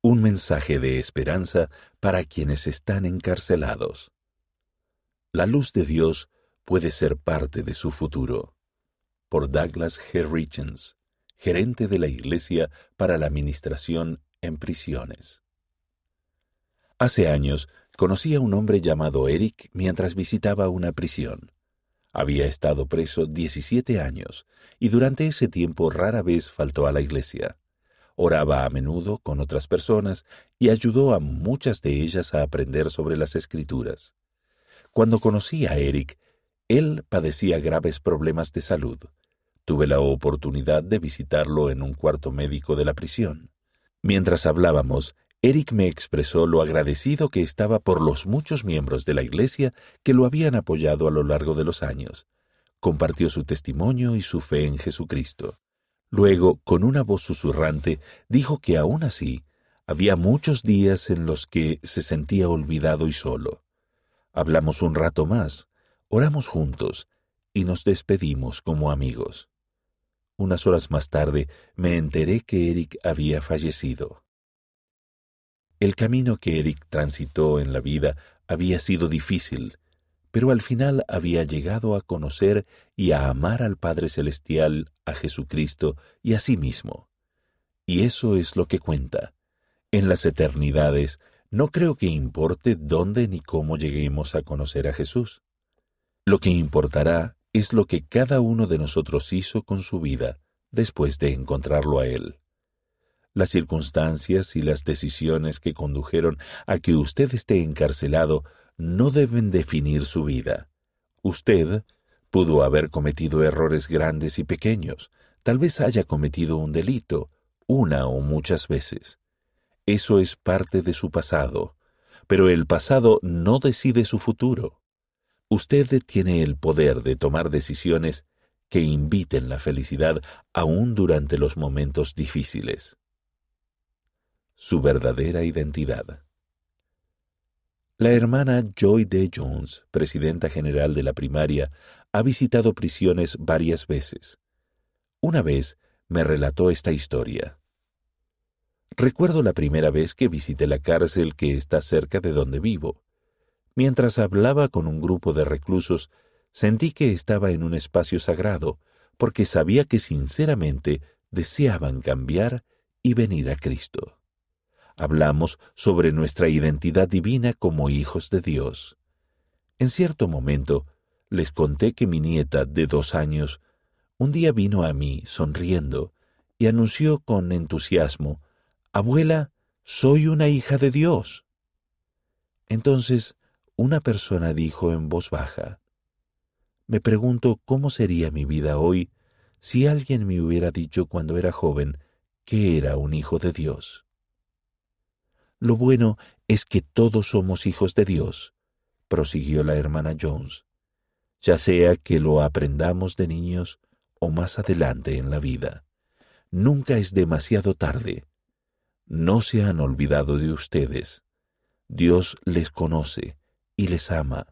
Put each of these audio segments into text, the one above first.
Un mensaje de esperanza para quienes están encarcelados. La luz de Dios puede ser parte de su futuro. Por Douglas G. Richens, gerente de la Iglesia para la Administración en Prisiones. Hace años conocí a un hombre llamado Eric mientras visitaba una prisión. Había estado preso 17 años y durante ese tiempo rara vez faltó a la iglesia. Oraba a menudo con otras personas y ayudó a muchas de ellas a aprender sobre las escrituras. Cuando conocí a Eric, él padecía graves problemas de salud. Tuve la oportunidad de visitarlo en un cuarto médico de la prisión. Mientras hablábamos, Eric me expresó lo agradecido que estaba por los muchos miembros de la Iglesia que lo habían apoyado a lo largo de los años. Compartió su testimonio y su fe en Jesucristo. Luego, con una voz susurrante, dijo que aún así había muchos días en los que se sentía olvidado y solo. Hablamos un rato más, oramos juntos y nos despedimos como amigos. Unas horas más tarde me enteré que Eric había fallecido. El camino que Eric transitó en la vida había sido difícil, pero al final había llegado a conocer y a amar al Padre Celestial, a Jesucristo y a sí mismo. Y eso es lo que cuenta. En las eternidades no creo que importe dónde ni cómo lleguemos a conocer a Jesús. Lo que importará es lo que cada uno de nosotros hizo con su vida después de encontrarlo a Él las circunstancias y las decisiones que condujeron a que usted esté encarcelado no deben definir su vida. Usted pudo haber cometido errores grandes y pequeños, tal vez haya cometido un delito, una o muchas veces. Eso es parte de su pasado, pero el pasado no decide su futuro. Usted tiene el poder de tomar decisiones que inviten la felicidad aún durante los momentos difíciles su verdadera identidad. La hermana Joy D. Jones, presidenta general de la primaria, ha visitado prisiones varias veces. Una vez me relató esta historia. Recuerdo la primera vez que visité la cárcel que está cerca de donde vivo. Mientras hablaba con un grupo de reclusos, sentí que estaba en un espacio sagrado, porque sabía que sinceramente deseaban cambiar y venir a Cristo hablamos sobre nuestra identidad divina como hijos de Dios. En cierto momento, les conté que mi nieta de dos años un día vino a mí sonriendo y anunció con entusiasmo, Abuela, soy una hija de Dios. Entonces una persona dijo en voz baja, Me pregunto cómo sería mi vida hoy si alguien me hubiera dicho cuando era joven que era un hijo de Dios. Lo bueno es que todos somos hijos de Dios, prosiguió la hermana Jones, ya sea que lo aprendamos de niños o más adelante en la vida. Nunca es demasiado tarde. No se han olvidado de ustedes. Dios les conoce y les ama.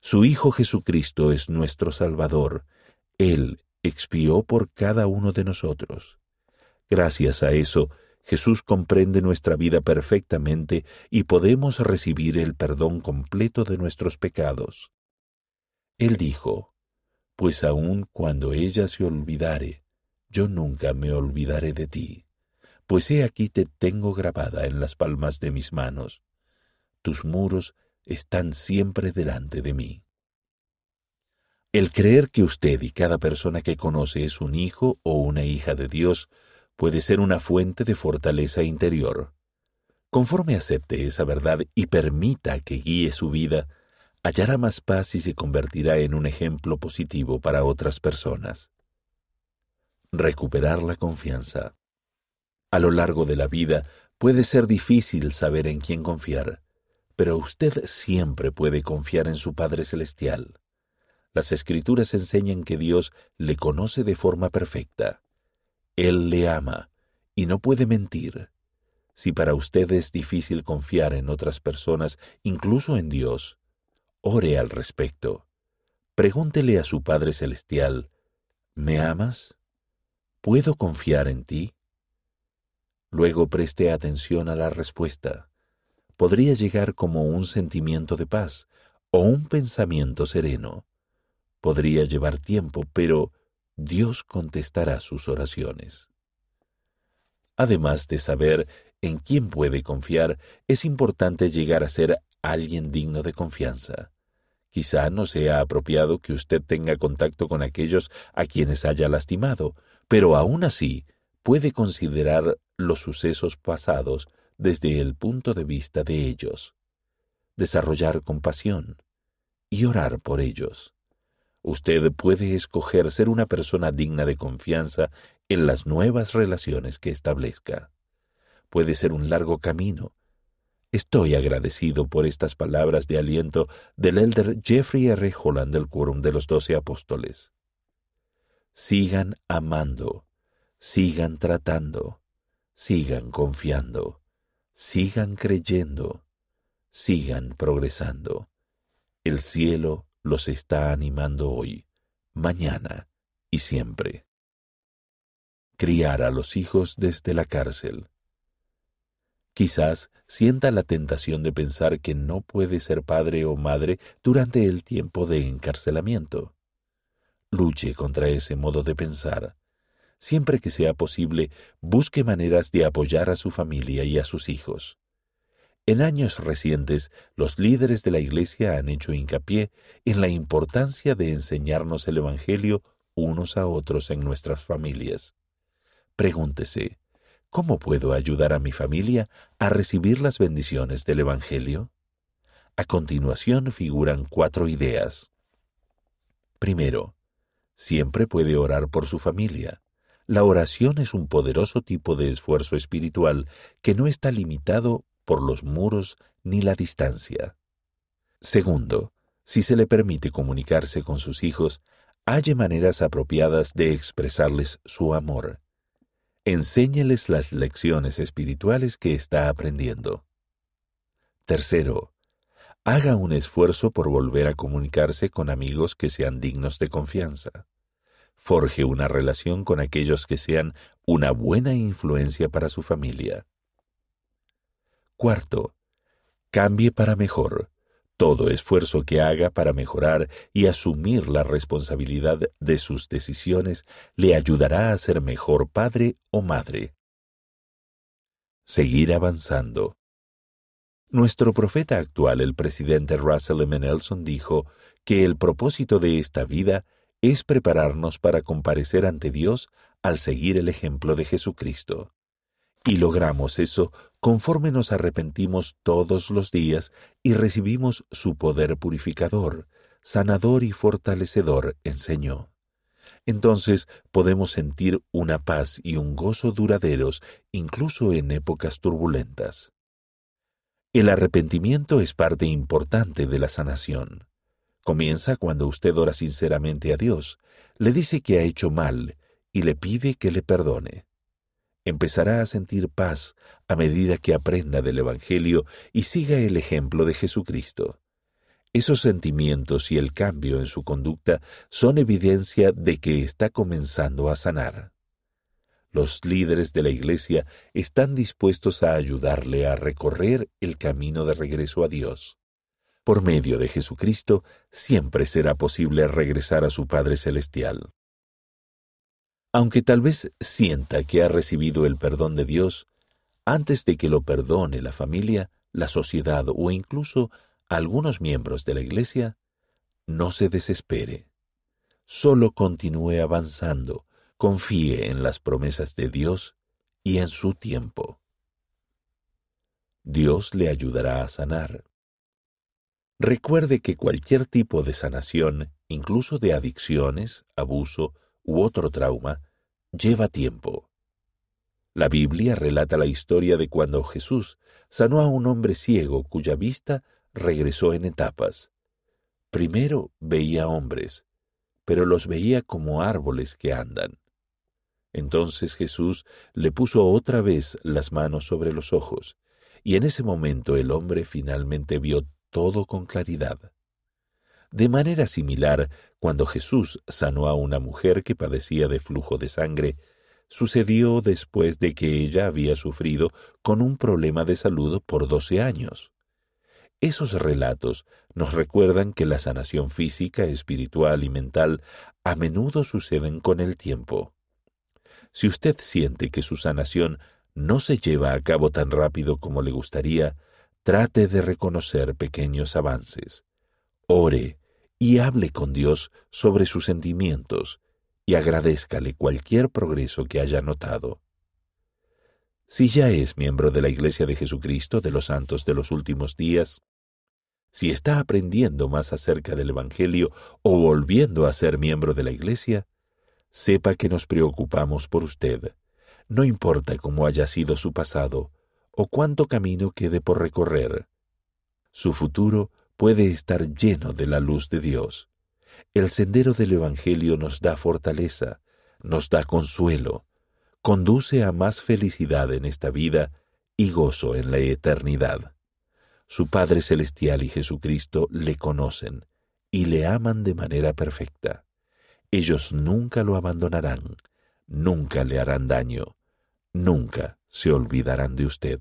Su Hijo Jesucristo es nuestro Salvador. Él expió por cada uno de nosotros. Gracias a eso, Jesús comprende nuestra vida perfectamente y podemos recibir el perdón completo de nuestros pecados. Él dijo, Pues aun cuando ella se olvidare, yo nunca me olvidaré de ti, pues he aquí te tengo grabada en las palmas de mis manos. Tus muros están siempre delante de mí. El creer que usted y cada persona que conoce es un hijo o una hija de Dios puede ser una fuente de fortaleza interior. Conforme acepte esa verdad y permita que guíe su vida, hallará más paz y se convertirá en un ejemplo positivo para otras personas. Recuperar la confianza. A lo largo de la vida puede ser difícil saber en quién confiar, pero usted siempre puede confiar en su Padre Celestial. Las Escrituras enseñan que Dios le conoce de forma perfecta. Él le ama y no puede mentir. Si para usted es difícil confiar en otras personas, incluso en Dios, ore al respecto. Pregúntele a su Padre Celestial, ¿me amas? ¿Puedo confiar en ti? Luego preste atención a la respuesta. Podría llegar como un sentimiento de paz o un pensamiento sereno. Podría llevar tiempo, pero Dios contestará sus oraciones. Además de saber en quién puede confiar, es importante llegar a ser alguien digno de confianza. Quizá no sea apropiado que usted tenga contacto con aquellos a quienes haya lastimado, pero aún así puede considerar los sucesos pasados desde el punto de vista de ellos, desarrollar compasión y orar por ellos. Usted puede escoger ser una persona digna de confianza en las nuevas relaciones que establezca. Puede ser un largo camino. Estoy agradecido por estas palabras de aliento del elder Jeffrey R. Holland del Quórum de los Doce Apóstoles. Sigan amando, sigan tratando, sigan confiando, sigan creyendo, sigan progresando. El cielo los está animando hoy, mañana y siempre. Criar a los hijos desde la cárcel. Quizás sienta la tentación de pensar que no puede ser padre o madre durante el tiempo de encarcelamiento. Luche contra ese modo de pensar. Siempre que sea posible, busque maneras de apoyar a su familia y a sus hijos. En años recientes, los líderes de la Iglesia han hecho hincapié en la importancia de enseñarnos el Evangelio unos a otros en nuestras familias. Pregúntese, ¿cómo puedo ayudar a mi familia a recibir las bendiciones del Evangelio? A continuación figuran cuatro ideas. Primero, siempre puede orar por su familia. La oración es un poderoso tipo de esfuerzo espiritual que no está limitado por los muros ni la distancia. Segundo, si se le permite comunicarse con sus hijos, halle maneras apropiadas de expresarles su amor. Enséñeles las lecciones espirituales que está aprendiendo. Tercero, haga un esfuerzo por volver a comunicarse con amigos que sean dignos de confianza. Forje una relación con aquellos que sean una buena influencia para su familia. Cuarto, cambie para mejor. Todo esfuerzo que haga para mejorar y asumir la responsabilidad de sus decisiones le ayudará a ser mejor padre o madre. Seguir avanzando. Nuestro profeta actual, el presidente Russell M. Nelson, dijo que el propósito de esta vida es prepararnos para comparecer ante Dios al seguir el ejemplo de Jesucristo. Y logramos eso conforme nos arrepentimos todos los días y recibimos su poder purificador, sanador y fortalecedor, enseñó. Entonces podemos sentir una paz y un gozo duraderos incluso en épocas turbulentas. El arrepentimiento es parte importante de la sanación. Comienza cuando usted ora sinceramente a Dios, le dice que ha hecho mal y le pide que le perdone empezará a sentir paz a medida que aprenda del Evangelio y siga el ejemplo de Jesucristo. Esos sentimientos y el cambio en su conducta son evidencia de que está comenzando a sanar. Los líderes de la Iglesia están dispuestos a ayudarle a recorrer el camino de regreso a Dios. Por medio de Jesucristo siempre será posible regresar a su Padre Celestial. Aunque tal vez sienta que ha recibido el perdón de Dios, antes de que lo perdone la familia, la sociedad o incluso algunos miembros de la Iglesia, no se desespere. Solo continúe avanzando, confíe en las promesas de Dios y en su tiempo. Dios le ayudará a sanar. Recuerde que cualquier tipo de sanación, incluso de adicciones, abuso u otro trauma, lleva tiempo. La Biblia relata la historia de cuando Jesús sanó a un hombre ciego cuya vista regresó en etapas. Primero veía hombres, pero los veía como árboles que andan. Entonces Jesús le puso otra vez las manos sobre los ojos, y en ese momento el hombre finalmente vio todo con claridad. De manera similar, cuando Jesús sanó a una mujer que padecía de flujo de sangre, sucedió después de que ella había sufrido con un problema de salud por doce años. Esos relatos nos recuerdan que la sanación física, espiritual y mental a menudo suceden con el tiempo. Si usted siente que su sanación no se lleva a cabo tan rápido como le gustaría, trate de reconocer pequeños avances. Ore y hable con Dios sobre sus sentimientos y agradézcale cualquier progreso que haya notado. Si ya es miembro de la Iglesia de Jesucristo de los Santos de los Últimos Días, si está aprendiendo más acerca del Evangelio o volviendo a ser miembro de la Iglesia, sepa que nos preocupamos por usted. No importa cómo haya sido su pasado o cuánto camino quede por recorrer. Su futuro puede estar lleno de la luz de Dios. El sendero del Evangelio nos da fortaleza, nos da consuelo, conduce a más felicidad en esta vida y gozo en la eternidad. Su Padre Celestial y Jesucristo le conocen y le aman de manera perfecta. Ellos nunca lo abandonarán, nunca le harán daño, nunca se olvidarán de usted.